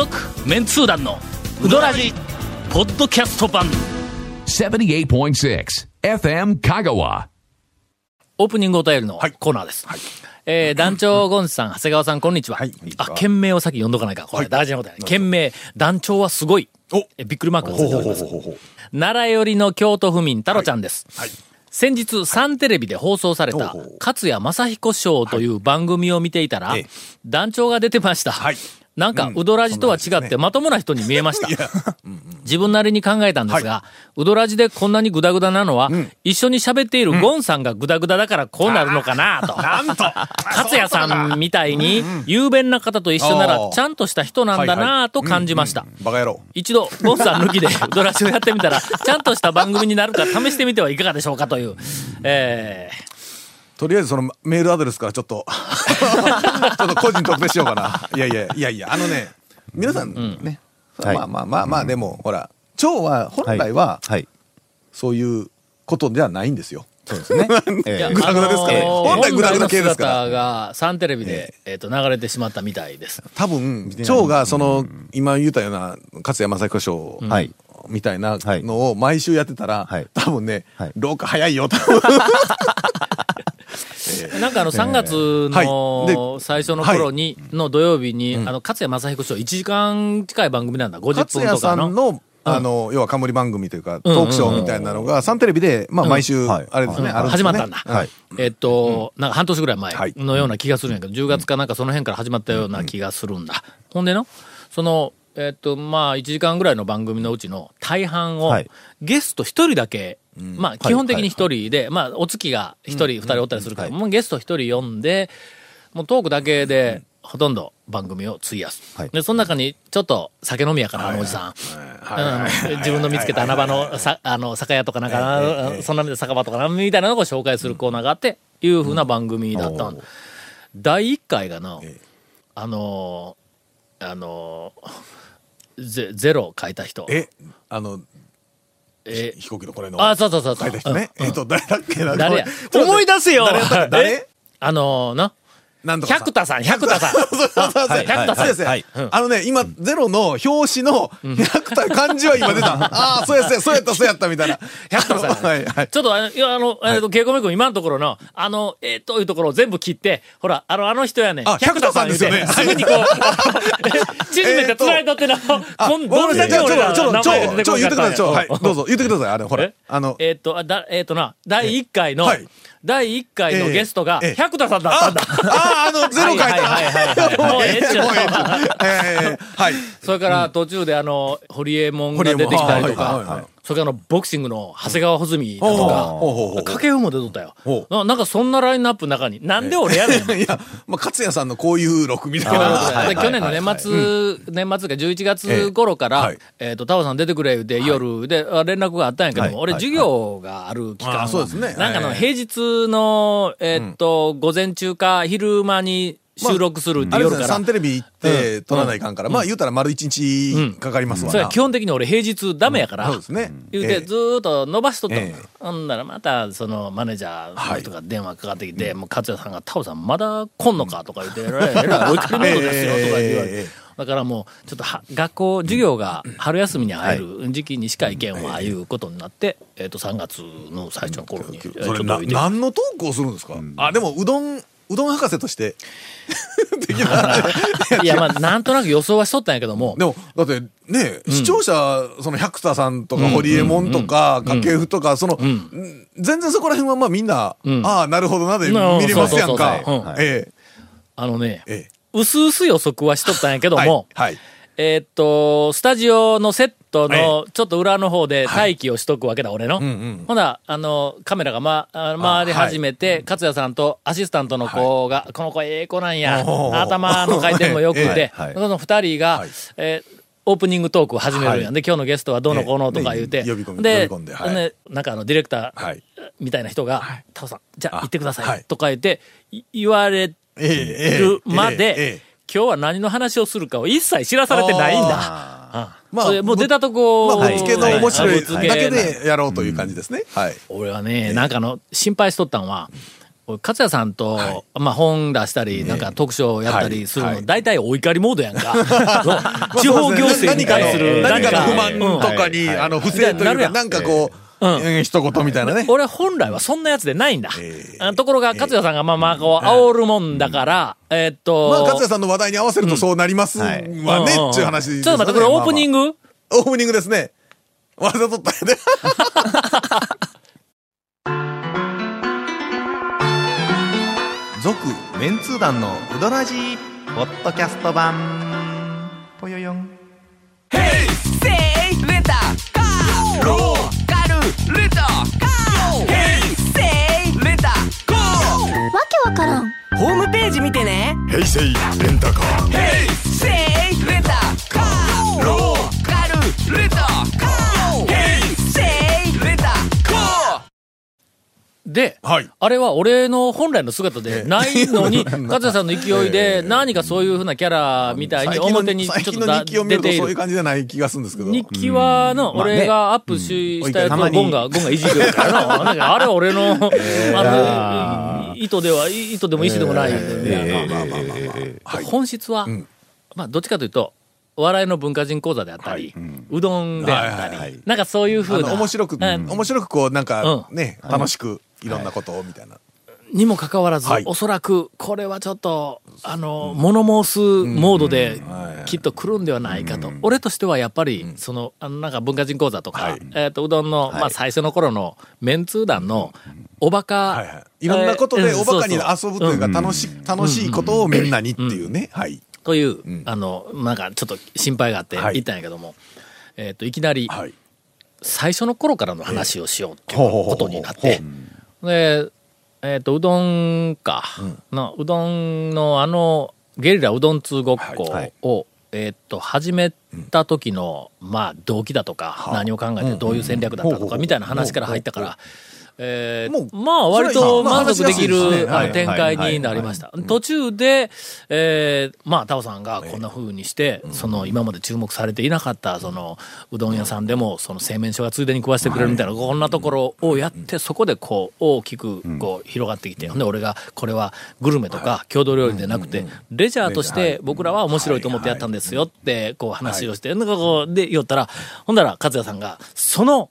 続メンツー団のウドラジポッドキャスト版78.6 FM Kagawa. オープニングお便りのコーナーです。えー団長ゴンさん、長谷川さん、こんにちは。あ、件名を先読んどかないか。これ大事なことやね。件名、団長はすごい。えびっくりマークがついております。奈良寄りの京都府民、太郎ちゃんです。先日、サンテレビで放送された、勝谷正彦賞という番組を見ていたら、団長が出てました。なんか、うどらじとは違って、まともな人に見えました。自分なりに考えたんですが、うどらじでこんなにグダグダなのは、一緒に喋っているゴンさんがグダグダだからこうなるのかなと。なんと。勝也さんみたいに、雄弁な方と一緒なら、ちゃんとした人なんだなと感じました。バカ野郎。一度、ゴンさん抜きでうどらじをやってみたら、ちゃんとした番組になるか試してみてはいかがでしょうかという。えとりあえずそのメールアドレスからちょっと、ちょっと個人特定しようかな。いやいや、いやいや、あのね、皆さんね、はいまあまあまあまあ、でも、ほら、蝶は本来は、はい。そういうことではないんですよ。そうですね。グダグダですからあのー本来グダグダ系ですからがサンテレビで、えっと、流れてしまったみたいです。多分、蝶がその、今言ったような、勝谷正彦賞はい。みたいなのを毎週やってたらはい、多分ねはい、廊下早いよ、多分。なんかあの3月はい。ので最初の頃に、の土曜日に、あの、勝谷正彦賞1時間近い番組なんだ。50勝谷分とかの。さんの、あの、要は冠番組というか、トークショーみたいなのが、サンテレビで、まあ、毎週、はい。あれですね、始まったんだ。はい。えっと、なんか半年ぐらい前はい。のような気がするんやけど、10月かなんかその辺から始まったような気がするんだ。ほんでの、その、えっと、まあ、1時間ぐらいの番組のうちの大半をはい、ゲスト1人だけ、まあ、基本的に1人で、まあ、お月が1人、2人おったりするから、もうゲスト1人呼んで、もうトークだけで、ほとんど番組を費やす。はい。で、その中に、ちょっと酒飲みやから、あのおじさん。うん。自分の見つけた穴場のさ、あの、酒屋とかなんかな、そんな酒場とかな、みたいなのを紹介するコーナーがあって、いうふうな番組だった。第1回がな、あのー、あのー、ゼゼロ書いた人。え、あの、え。飛行機のこれの、あ、そうそうそう。書いた人ね。えっと、誰だっけな。誰や。思い出せよ。誰 あのー、な、なんとか。百田さん、百田さん。百田さん。そうですね。はいあのね、今、ゼロの表紙の百田、漢字は今出た。ああ、そうやそうや、そうやった、そうやった、みたいな。百田さん。はい、はい。ちょっとあの、あの、えっと、ケイコメ君、今のところの、あの、えー、というところを全部切って、ほら、あの、あの人やねん。あ百田さんですよね。すぐにこう、縮めて繋いとってな、こん、どんだけじゃあ、ちょ、ちょ、ちょ、の名前が出ちょ、言ってください、ちょ、はい。うん、どうぞ、言ってください、あれ、ほら。え？あの、えっと、あだ、えっとな、第1回のはい、第1回のゲストがええ、百田さんだったんだ。ああ、あの、ゼロ書いた。はいはいはい。はいはいもうええはい。それから途中であの、ホリエモンが出てきたりとホリエモンはいはいはいか、それからあの、ボクシングの長谷川穂積だとか、掛布も出とったよ。ほ。ななんかそんなラインナップの中に、なんで俺やねん。いや、まあ、勝谷さんのこういう録みたいでな。去年の年末、年末か11月頃からえっと、タオさん出てくれ言うて、夜であ連絡があったんやけども、俺はい。授業がある期間あそうですね。なんかのええ平日の、えっと、午前中か昼間に収録するって夜から。サン。テレビ行って撮らないかんから、まあ言うたら丸一日かかりますわな。それは基本的に俺平日ダメやから、そうですね。言うて、ええ。ずーっと伸ばしとったほんならまた、その、マネージャーの人が電話かかってきて、もう、勝也さんが、タオさんまだ来んのか？とか言って、えらい、追いかけモードですよ、とか言われて。ええ。だからもう、ちょっとは、学校、授業が春休みに入る時期にしか行けんわ、いうことになって、えっと、3月の最初の頃に、それ何のトークをするんですか、あでもうどんうどん博士として。的ない。や、まあ、なんとなく予想はしとったんやけども、でもだってね、視聴者その百田さんとか堀江門とか掛布とかその、ん。全然そこら辺はまあみんな、ん。ああなるほどなでうん見れますやんか。あのね、ええ。うすうす予測はしとったんやけども、はい、はいえーっと、スタジオのセットのちょっと裏の方で待機をしとくわけだ、俺の。んうん。ほな、あの、カメラが、ま、あ回り始めて、勝也さんとアシスタントの子が、この子ええ子なんや、頭の回転も良くて、その二人が、はい。えーオープニングトークを始めるんやん。で、今日のゲストはどうのこうのとか言うて。で呼び込んではい。ねなんかあの、ディレクターはい。みたいな人が、タオさん、じゃああ行ってください、はい。とか言って、い言われるまで、今日は何の話をするかを一切知らされてないんだ。あまあもう出たとこ、まあぶっつけの面白いだけでやろうという感じですね、はい。俺はね、なんかあの、心配しとったんは、勝也さんと、まあ本出したり、なんか特賞やったりするの、大体お怒りモードやんか。地方行政に対する何かの不満とかに、あの、不正というか、なん。かこう、うん、一言みたいなね。俺本来はそんなやつでないんだ。ところが、勝也さんがまあまあこう、煽るもんだから、えっと。まあ、勝也さんの話題に合わせるとそうなりますわね、っていう話。ちょっと待って、これオープニング？オープニングですね。わざとったよね。続メンツー団のうどらじポッドキャスト版ぽよよんヘイセイ平成レンタカーはい、あれは俺の本来の姿でないのに、勝也さんの勢いで、何かそういうふうなキャラみたいに表にちょっと出ている。そういう感じじゃない気がするんですけど。日記はの、俺がアップし、したやつをゴンが、ゴンがいじるからな。なんかあれは俺の、あの、意図では、意図でも意思でもない。本質は、まあ、どっちかというと、お笑いの文化人講座であったり、うどんであったり、なんかそういうふうな。面白く、面白くこう、なんかね、楽しく。いろんなことをみたいな。にもかかわらず、はい、おそらくこれはちょっとあの、物申すモードできっと来るんではないかと、俺としてはやっぱり、そのあのなんか文化人講座とか、はい、えー、とうどんの、まあ、最初の頃のメンツー団のおバカ、はいはい、いろんなことでおバカに遊ぶというか楽し,、楽しいことをみんなにっていうね、はい、という、あのなんかちょっと心配があって言ったんやけども、えー、といきなり、最初の頃からの話をしようっていうことになって。で、えっ、ー、と、うどんか、の、うどんのあの、ゲリラうどん通ごっこを、はいはい、えっ、ー、と、始めた時の、まあ、動機だとか、何を考えてどういう戦略だったとか、みたいな話から入ったから、えー、まあ割と満足できる展開になりました。途中で、えー、まあタオさんがこんな風にして、その今まで注目されていなかった、そのうどん屋さんでもその製麺所がついでに食わせてくれるみたいな、こんなところをやって、そこでこう大きくこう広がってきて、ほんで俺がこれはグルメとか郷土料理でなくて、レジャーとして僕らは面白いと思ってやったんですよってこう話をして、なんかこうで言ったら、ほんだら勝也さんが、その、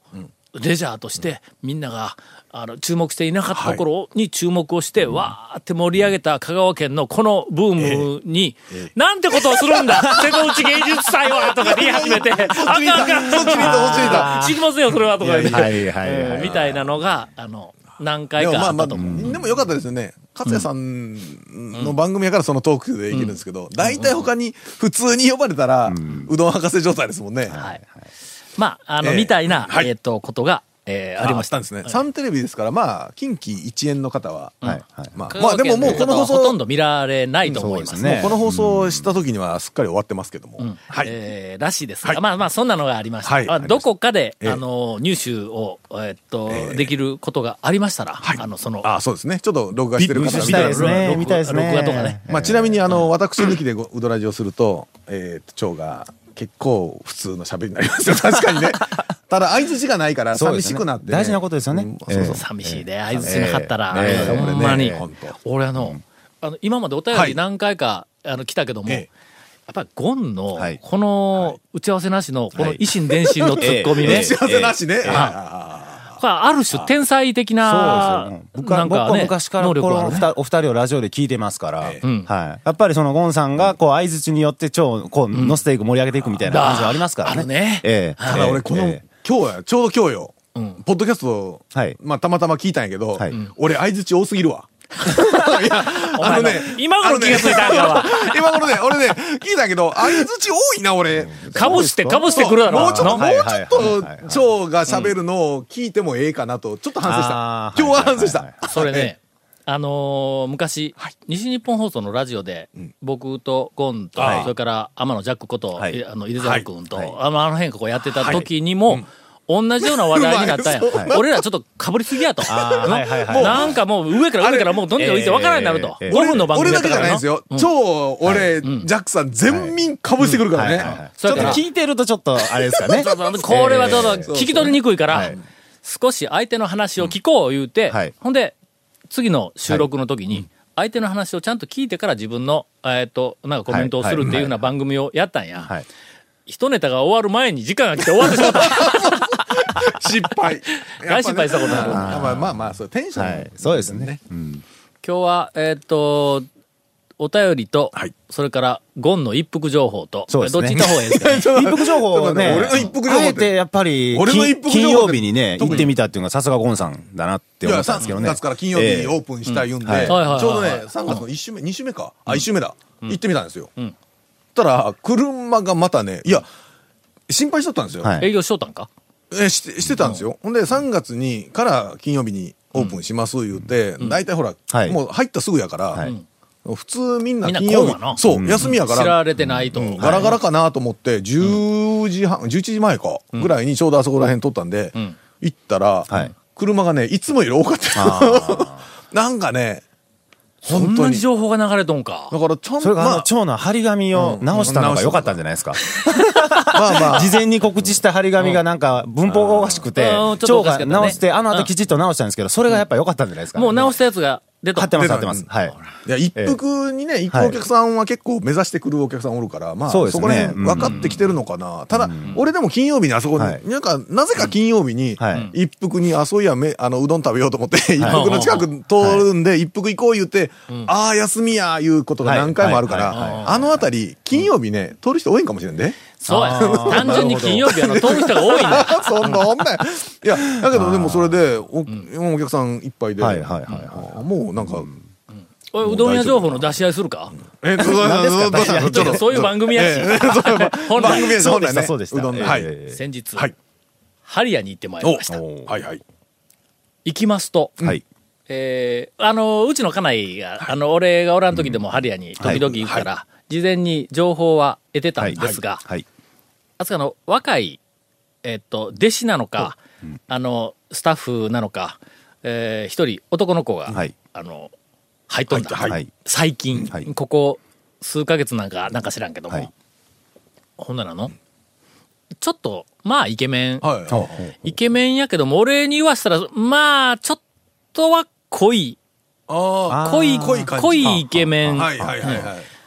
レジャーとしてみんながあの注目していなかったところに注目をして、わーって盛り上げた香川県のこのブームに、なんてことをするんだ？瀬戸内芸術祭はとか言い始めて、あかんあかん、そっちにいた。知りませんよ、それはとか言って、みたいなのが、あの、何回かあったと思う。でもよかったですよね。勝也さんの番組やからそのトークでいけるんですけど、大体他に普通に呼ばれたら、うどん博士状態ですもんね。はい。まあ、あの、みたいな、えっと、ことが、えー、ありました。んですね。サンテレビですから、まあ、近畿一円の方は、はい、まあ、まあでももうこの放送。ほとんど見られないと思いますね。この放送した時にはすっかり終わってますけども。はい。えらしいですが、まあまあ、そんなのがありました。どこかで、あの、入手を、えっと、できることがありましたら、あの、その。あ、そうですね。ちょっと録画してる方みたいですね。見たいですね。録画とかね。まあ、ちなみに、あの、私抜きでうどらじをすると、えっと、蝶が、結構普通の喋りになりますよ。確かにね。ただ、相づちがないから寂しくなって、大事なことですよね。そうそう。寂しいで、相づちなかったら、ほんまに。俺あの、あの、今までお便り何回か、あの、来たけども、やっぱりゴンの、この打ち合わせなしの、この維新伝心のツッコミね。打ち合わせなしね。これある種天才的な、僕は昔からこのお二人をラジオで聞いてますから、はい。やっぱりそのゴンさんが、こう、相づちによって超、こう、乗せていく、盛り上げていくみたいな感じはありますからね。あるね。ええ。ただ俺、この、今日は、ちょうど今日よ。ポッドキャスト、まあ、たまたま聞いたんやけど、俺、相づち多すぎるわ。いや、あのね、今頃気がついたんだわ。今頃ね、俺ね、聞いたけど、相づち多いな、俺。かぶして、かぶしてくるだろ。もうちょっと、もうちょっと、蝶が喋るのを聞いてもええかなと、ちょっと反省した。今日は反省した。それね、あの昔、西日本放送のラジオで、僕とゴンと、それから天野ジャックこと、あの、井出沢君と、あの辺こうやってた時にも、同じような話題になったんや。俺らちょっとかぶりすぎやと。なんかもう上から上からもうどんどん浮いて分からんようになると。5分の番組俺だけじゃないですよ。超俺、ジャックさん全民かぶしてくるからね。ちょっと聞いてるとちょっとあれですかね。これはちょっと聞き取りにくいから、少し相手の話を聞こう言うて、ほんで、次の収録の時に、相手の話をちゃんと聞いてから自分の、えっ、と、なんかコメントをするっていうふうな番組をやったんや。はい。一ネタが終わる前に時間が来て終わってしまった。失敗。大失敗したことある。あまあまあまあ、そうテンション、はい。そうですね。今日は、えっ、と、お便りと、はい。それから、ゴンの一服情報と、そうですね。どっち行った方がいいですかね？一服情報をね、俺の一服情報あえてやっぱり、俺の一服金曜日にね、行ってみたっていうのがさすがゴンさんだなって思いや、3ったんですけどね。月から金曜日にオープンしたいうんで、ちょうどね、はい。はい。はい。3月の1週目、2週目か。あ、1週目だ。行ってみたんですよ。ん。そしたら、車がまたね、いや、心配しとったんですよ。はい。営業しとったんか？えしてしてたんですよ。ほんで、3月に、から金曜日にオープンします言うて、大体ほら、はい。もう入ったすぐやから、はい。普通みんな金曜日そう、休みやから、知られてないと。うん。ガラガラかなと思って、10時半、11時前か、ぐらいにちょうどあそこら辺撮ったんで、ん。行ったら、はい。車がね、いつもより多かった。よ。なんかね、そん。なに情報が流れとんか。だからちゃんと、それがあの、まあ、蝶の張り紙を直したのが良かったんじゃないですか。まあまあ、事前に告知した張り紙がなんか文法がおかしくてうんちょっ、と蝶が直して、あの後きちっと直したんですけど、それがやっぱ良かったんじゃないですか。もう直したやつが出た。貼ってます、出た。貼ってます。はい。いや、一服にね、行くお客さんは結構目指してくるお客さんおるから、まあ、そこら辺分かってきてるのかな。ただ、俺でも金曜日にあそこに、はい。なんか、なぜか金曜日にはい、一服に、あ、そういや、め、あの、うどん食べようと思って、一服の近く通るんで、一服行こう言って、ああ、休みや、いうことが何回もあるから、あのあたり、金曜日ね、通る人多いんかもしれんで。そうや単純に金曜日あの、通る人が多いんだ。そんな女や。いや、だけどでもそれで、おお客さんいっぱいで、はいはいはいはいあもうなんか、うどん屋情報の出し合いするか？え、そういう番組やし。本番組来、やしそうでした、そうでした。うどんねはいえ先日、はい。ハリアに行ってまいりました。ーはいはい。行きますと、はい。えーあの、うちの家内が、あの、俺がおらん時でもハリアに時々行くから、事前に情報は得てたんですが、はい。あそこの若い、えっと、弟子なのか、あの、スタッフなのか、えー一人男の子が、はい。あの、入っとんだ。はいはい。最近、はい。ここ数ヶ月なんか、なんか知らんけども、はい。ほんならの、ちょっと、まあ、イケメン、はい。イケメンやけども、俺に言わしたら、まあ、ちょっとは濃い、ああー濃い、濃い濃いイケメン。はいはいはいはい。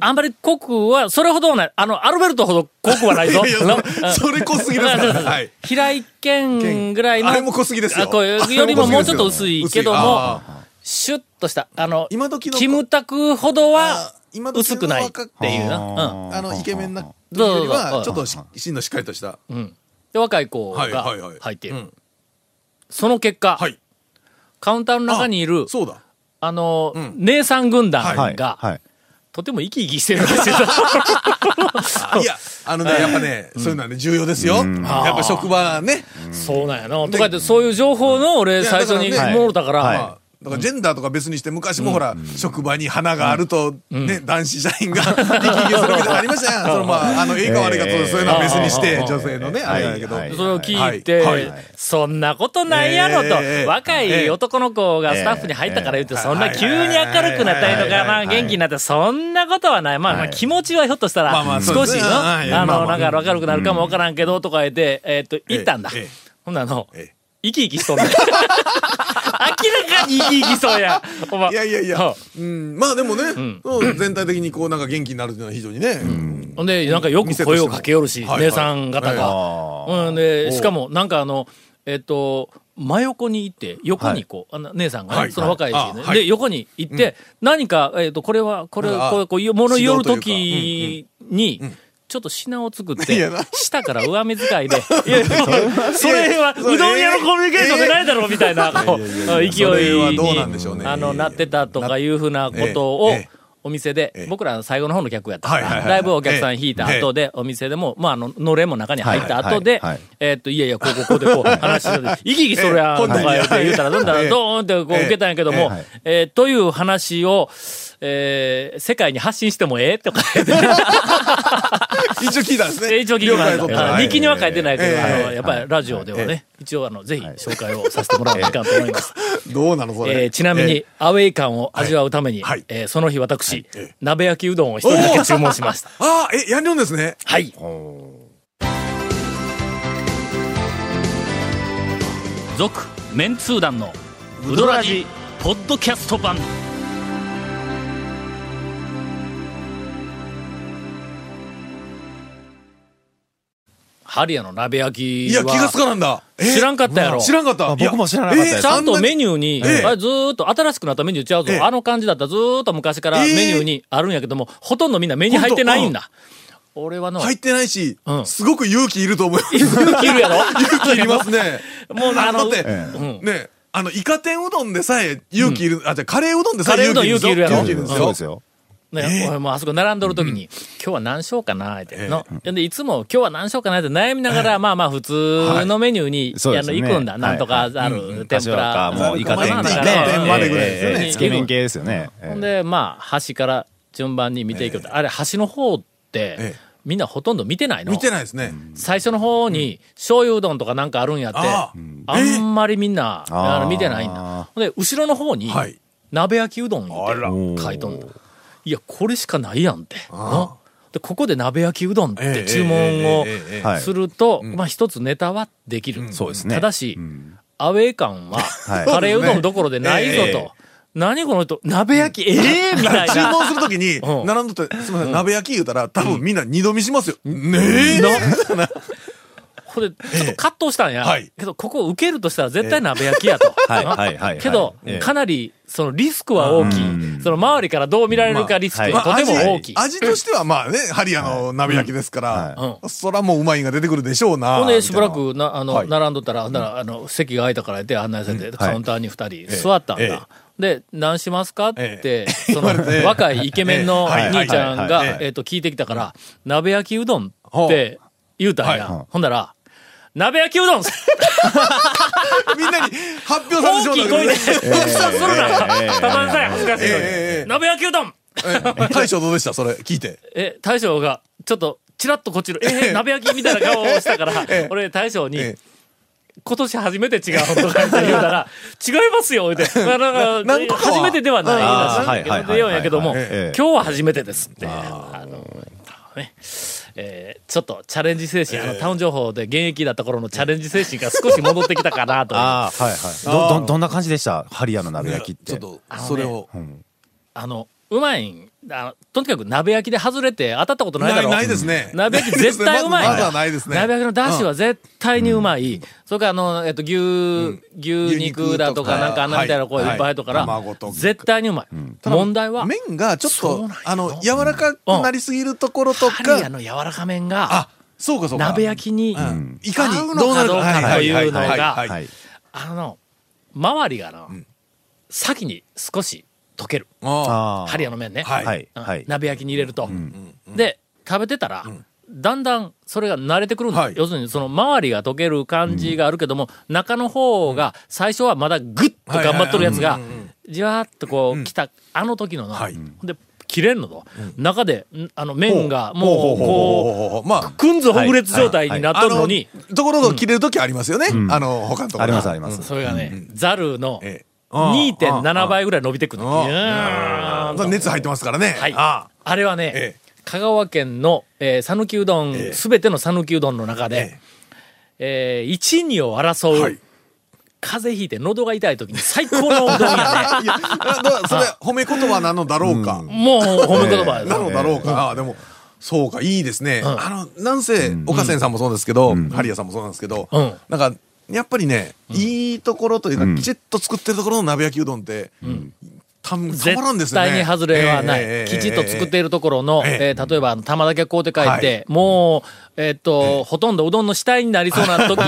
あんまり濃くは、それほどはない。あの、アルベルトほど濃くはないぞ。それ濃すぎですはい平井堅ぐらいの。あれも濃すぎですよよりももうちょっと薄いけどもあ、シュッとした、あの、今時のキムタクほどは薄くないっ若ていうな。うん。あの、イケメンな時そうは、ちょっとし芯のしっかりとした。で、若い子はいがはいはい入っている。うんその結果、はい。カウンターの中にいる、そうだ。あの、ん姉さん軍団はい。が、はい。とても生き生きしてるらしいぞ。いや、あのね、やっぱね、そういうのはね、重要ですよ。やっぱ職場ね。そうなんやな。とか言って、そういう情報の俺最初にもろたから、だからジェンダーとか別にして昔もほら、職場に花があると、ね、男子社員が生き生きするみたいなのありましたやん。そのまあ、あの、いいか悪いかと、そういうのは別にして、女性のね、あれやけど。はい。それを聞いて、はい。はい。そんなことないやろと、ええ若い男の子がスタッフに入ったから言って、そんな急に明るくなったりとかな、元気になって、そんなことはない。まあ、まあ気持ちはひょっとしたらまあまあ、そう少しの、あの、まあまあ。なんか明るくなるかもわからんけど、とか言って、えっと、行ったんだ。ほんならのええ、生き生きしとんねん。明らかに生き生きそうや。お前。いやいやいや。は、うん、まあでもね、うん。全体的にこうなんか元気になるっていうのは非常にね、うん。ほんで、なんかよく声をかけよるし、はい姉さん方が。あうん、で、しかも、なんかあの、えっと、真横に行って、横にこう、あの姉さんがね、はい。その若いはい。しね、あはい。で、横に行って、何か、えっと、これは、これ、あこう、こう、物言ると指きに、ちょっと品を作って下から上目遣いで、いや、それは、うどん屋のコミュニケーションでないだろうみたいな、勢いにあの、なってたとかいうふうなことをお店でええ、僕ら最後の方の客やったから、だいぶお客さん引いた後で、お店でも、まあ、あの、のれんも中に入った後でえーっと、いやいや、こうこうこうでこう話してて、生き生きしとるやん、とか言って言うたら、どんだら、ドーンってこう受けたんやけどもえ、えーという話を、えー世界に発信してもええとか言って、一応聞いたんですね。一応聞きましたた。日記には書いてないけど、ええあの、やっぱりラジオではね、一応あの、ぜひ紹介をさせてもらおうといかんと思います。どうなのそれ。えーちなみにえ、アウェイ感を味わうために、その日私、ええ鍋焼きうどんを一人だけ注文しました。ああ、え、やんりょんですね。はい。続、メンツー団の、ウドラジ、ポッドキャスト版ハリアの鍋焼きいや、気がつはかなんだ。え？知らんかったやろ知らんかった。あ僕も知らなかったちゃんとメーニューに、ええあれずーっと新しくなったメニューちゃうぞ。ええあの感じだったらずーっと昔からメニューにあるんやけども、ほとんどみんな目に入ってないんだ。俺はの、入ってないしう、んすごく勇気いると思います。勇気いるやろ？勇気いりますね。もうあのだって、うんね、あの、イカ天うどんでさえ勇気いる、あ、じゃあカレーうどんでさえカレーうどん勇気いるんですよ。勇気いるやろ勇気いるんですよそうです。よ。ね、俺もうあそこ並んどる時に、今日は何しようかなって、の。で、いつも今日は何しようかなって悩みながら、まあまあ普通のメニューに、あの、行くんだ。なんとかある、天ぷら。もうイカ天まあとかまでぐらいですよね。ええ。つけ麺系ですよね。ええ。ほんで、まあ、端から順番に見ていくと、あれ、端の方って、ええ。みんなほとんど見てないの？見てないですね。最初の方に、醤油うどんとかなんかあるんやって、ああ。んまりみんな、見てないんだ。ほんで、後ろの方に、はい。鍋焼きうどんって書いとんだ。いや、これしかないやんって。ので、ここで鍋焼きうどんって注文をすると、まあ一つネタはできる。そうですね。ただし、うん。アウェー感は、はい。カレーうどんどころでないぞええと。何この人、鍋焼き、ええみたいな。注文するときに、うん。並んどって、すみません、鍋焼き言うたら、多分みんな二度見しますよ。ねえ ほんで、ちょっと葛藤したんや。はい。けど、ここ受けるとしたら絶対鍋焼きやと。はいなはいはい。けどええ、かなり、そのリスクは大きい。その周りからどう見られるかリスクまがとても味大きい。味としてはまあね、ハリアの鍋焼きですからは、そらもううまいが出てくるでしょうな。ほんで、しばらくな、あの、はい。並んどったら、ほん。なら、あの、席が空いたから言って案内されて、カウンターに二人座ったんえだ。で、何しますかってえ、その若いイケメンのええ。兄ちゃんがはい、えっと、聞いてきたから、鍋焼きうどんって言うたんはや。ほんなら、鍋焼きうどん。みんなに発表さ大きい声で、せてしまったんですね。発散するなたまんさい、恥ずかしいのに。ええええ鍋焼きうどん。え大将どうでした？それ聞いて。え、大将が、ちょっと、チラッとこっちの、え、鍋焼きみたいな顔をしたから、俺、大将に、え今年初めて違うとか言ったら、違いますよ、言うて。まあ、なんか、初めてではないらしいけど、はいはいはいはいでようんやけども、ええ今日は初めてですって。あの、ね、えーちょっとチャレンジ精神、あの、タウン情報で現役だった頃のチャレンジ精神が少し戻ってきたかなという。ああ、はいはい。ど、ど、どんな感じでした？ハリアの鍋焼きって。ちょっと、それを。あの、うまいんあのとにかく鍋焼きで外れて当たったことないだろない、ですね。鍋焼き 絶対うまい。んまないですね。鍋焼きのだしは絶対にうまい。それからあの、えっと、牛、牛肉だとか、なんかあんなみたいなこうはい。いっぱい入るとか。ら、絶対にうまい。問題は、麺がちょっとあの、柔らかくなりすぎるところとか、の。柔らか麺が、あ、そうかそうか。鍋焼きに、うん。いかにどうなるのかというのが。あの、周りがな、先に少し溶ける。ああハリアの麺ね。はいはい。うんはい。鍋焼きに入れると。で、食べてたら、だんだんそれが慣れてくるんだ、はい要するにその周りが溶ける感じがあるけども、中の方が最初はまだグッと頑張っとるやつが、じわーっとこう来た、あの時のな、はいで、切れんのと、中で、んあの麺がもう、ここう、まあう、、くんずほぐれつ状態になっとるのに、あのところが切れるときありますよね。あの、他のところ。ありますあります。それがね、ザルのええ2.7倍ぐらい伸びてくる熱入ってますからね。はい。ああ。れはね、ええ。香川県の、えー、讃岐うどん、ええ。すべての讃岐うどんの中で、えー、一二を争う、はい。風邪ひいて喉が痛い時に最高のうどんやね。いや、それ褒め言葉なのだろうか？もう褒め言葉やなぞのだろうか？ああ、でも、そうか、いいですね。あの、なんせ、岡線さんもそうですけど、ハリアさんもそうなんですけどうん、なんか、やっぱりね、いいところというか、きちっと作ってるところの鍋焼きうどんって、たんたまらんですね。絶対に外れはない。ええきちっと作っているところの、ええ。えー例えば、玉だけ買うって、はい。もう、えーっと、ほとんどうどんの死体になりそうな時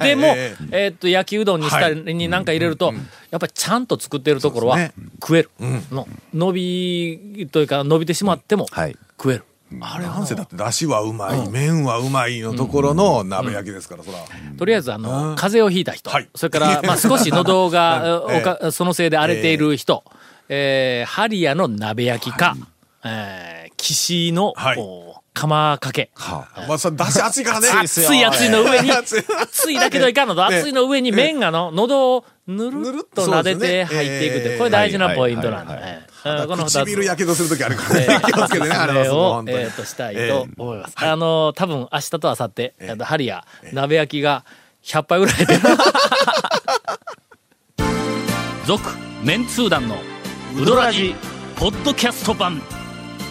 でも、ええ。ーっと、焼きうどんにしたりになんか入れると、やっぱりちゃんと作っているところは食える。の伸びというか、伸びてしまってもはい。食える。あれ、なんせだって、だしはうまい、麺はうまいのところの鍋焼きですから、そら。とりあえず、あの、風邪をひいた人、はい。それから、まあ、少し喉が、ええおかそのせいで荒れている人、えーハリアの鍋焼きか、えー岸の、はい。お釜かけ。まあ、それ、だし熱いからね。熱い熱いの上に、熱い。だけどいかんの。と、ね。熱いの上に麺がの、喉をぬるっと撫でて入っていくって、これ大事なポイントなんだね。うんこの二つ。唇やけどするときあるからね。気をつけてね、あれをえーと、したいと思います。あの、多分明日と明後日、えっとハリア、鍋焼きが100杯ぐらい。で。続、メンツー団のウドラジポッドキャスト版